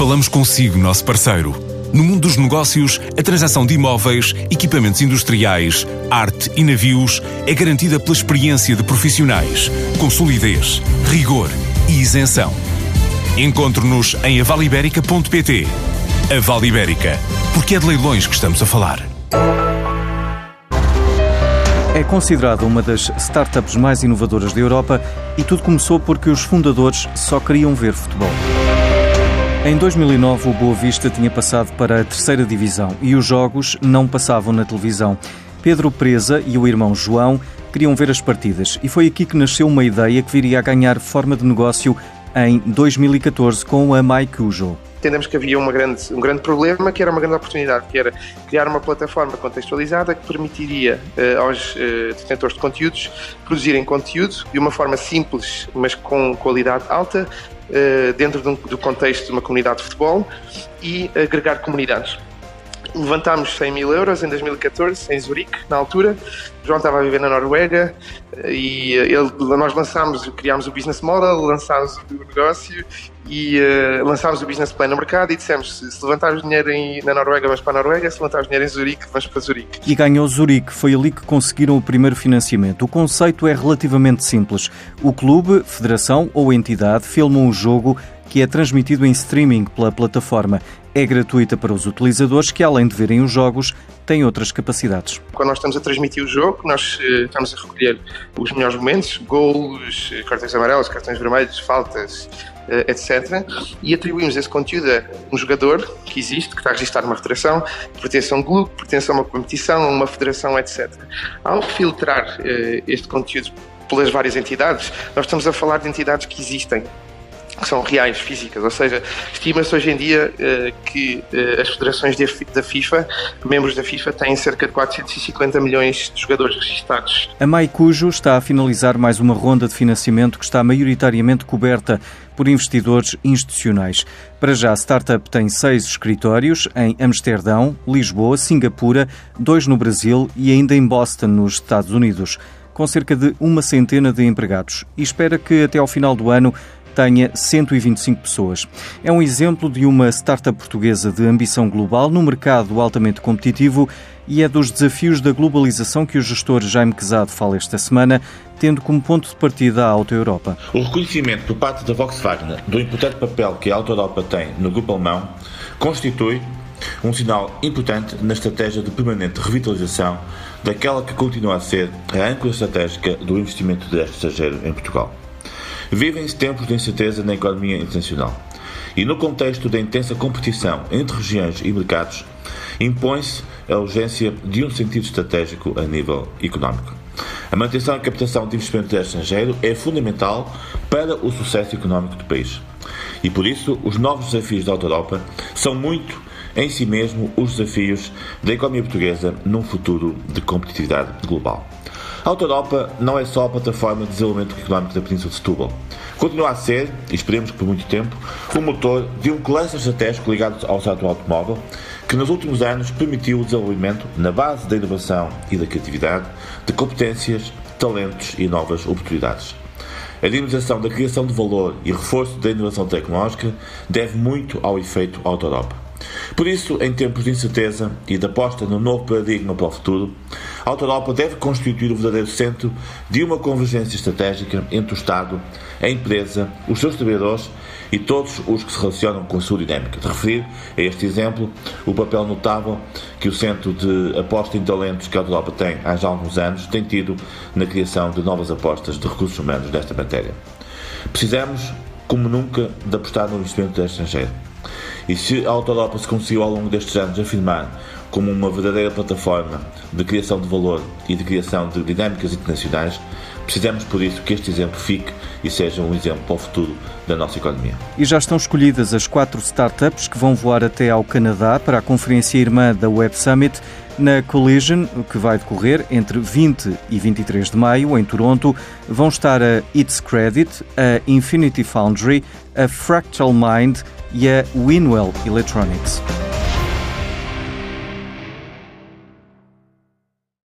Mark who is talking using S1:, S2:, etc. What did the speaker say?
S1: Falamos consigo, nosso parceiro. No mundo dos negócios, a transação de imóveis, equipamentos industriais, arte e navios é garantida pela experiência de profissionais, com solidez, rigor e isenção. Encontre-nos em avaliberica.pt. A Vale Ibérica, porque é de leilões que estamos a falar.
S2: É considerada uma das startups mais inovadoras da Europa e tudo começou porque os fundadores só queriam ver futebol. Em 2009, o Boa Vista tinha passado para a terceira divisão e os jogos não passavam na televisão. Pedro Presa e o irmão João queriam ver as partidas e foi aqui que nasceu uma ideia que viria a ganhar forma de negócio em 2014 com a MyCujo
S3: entendemos que havia uma grande, um grande problema, que era uma grande oportunidade, que era criar uma plataforma contextualizada que permitiria uh, aos uh, detentores de conteúdos produzirem conteúdo de uma forma simples, mas com qualidade alta, uh, dentro de um, do contexto de uma comunidade de futebol e agregar comunidades levantámos 100 mil euros em 2014 em Zurique, na altura. João estava a viver na Noruega e ele, nós lançámos, criámos o business model, lançámos o negócio e uh, lançámos o business plan no mercado e dissemos se, levantares dinheiro em, na Noruega vamos para a Noruega, se levantares dinheiro em Zurique vamos para Zurique.
S2: E ganhou Zurique, foi ali que conseguiram o primeiro financiamento. O conceito é relativamente simples. O clube, federação ou entidade filmam o jogo que é transmitido em streaming pela plataforma. É gratuita para os utilizadores que, além de verem os jogos, têm outras capacidades.
S3: Quando nós estamos a transmitir o jogo, nós uh, estamos a recolher os melhores momentos, golos, eh, cartões amarelos, cartões vermelhos, faltas, uh, etc. E atribuímos esse conteúdo a um jogador que existe, que está registrado numa federação, que pertence a um clube, pertence a uma competição, a uma federação, etc. Ao filtrar este conteúdo pelas várias entidades, nós estamos a falar de entidades que existem que são reais, físicas, ou seja, estima-se hoje em dia uh, que uh, as federações de, da FIFA, membros da FIFA, têm cerca de 450 milhões de jogadores registados.
S2: A Maicujo está a finalizar mais uma ronda de financiamento que está maioritariamente coberta por investidores institucionais. Para já, a startup tem seis escritórios em Amsterdão, Lisboa, Singapura, dois no Brasil e ainda em Boston, nos Estados Unidos com cerca de uma centena de empregados e espera que até ao final do ano tenha 125 pessoas. É um exemplo de uma startup portuguesa de ambição global no mercado altamente competitivo e é dos desafios da globalização que o gestor Jaime Quezado fala esta semana, tendo como ponto de partida a Auto Europa.
S4: O reconhecimento por parte da Volkswagen do importante papel que a Auto Europa tem no grupo alemão constitui um sinal importante na estratégia de permanente revitalização daquela que continua a ser a âncora estratégica do investimento direto estrangeiro em Portugal. Vivem-se tempos de incerteza na economia internacional. E no contexto da intensa competição entre regiões e mercados, impõe-se a urgência de um sentido estratégico a nível económico. A manutenção e captação de investimento estrangeiro é fundamental para o sucesso económico do país. E por isso, os novos desafios da Auto Europa são muito em si mesmo os desafios da economia portuguesa num futuro de competitividade global. A Auto Europa não é só a plataforma de desenvolvimento económico da Península de Setúbal. Continua a ser, e esperemos que por muito tempo, o motor de um cluster estratégico ligado ao setor automóvel, que nos últimos anos permitiu o desenvolvimento, na base da inovação e da criatividade, de competências, talentos e novas oportunidades. A dinamização da criação de valor e reforço da inovação tecnológica deve muito ao efeito Auto Europa. Por isso, em tempos de incerteza e de aposta no novo paradigma para o futuro, a Auto Europa deve constituir o verdadeiro centro de uma convergência estratégica entre o Estado, a empresa, os seus trabalhadores e todos os que se relacionam com a sua dinâmica. De referir a este exemplo o papel notável que o Centro de Aposta em Talentos que a Europa tem há já alguns anos tem tido na criação de novas apostas de recursos humanos nesta matéria. Precisamos, como nunca, de apostar no investimento estrangeiro e se a se conseguiu ao longo destes anos afirmar como uma verdadeira plataforma de criação de valor e de criação de dinâmicas internacionais, precisamos por isso que este exemplo fique e seja um exemplo para o futuro da nossa economia.
S2: E já estão escolhidas as quatro startups que vão voar até ao Canadá para a conferência irmã da Web Summit na Collision, que vai decorrer entre 20 e 23 de maio em Toronto. Vão estar a It's Credit, a Infinity Foundry, a Fractal Mind e a Winwell Electronics.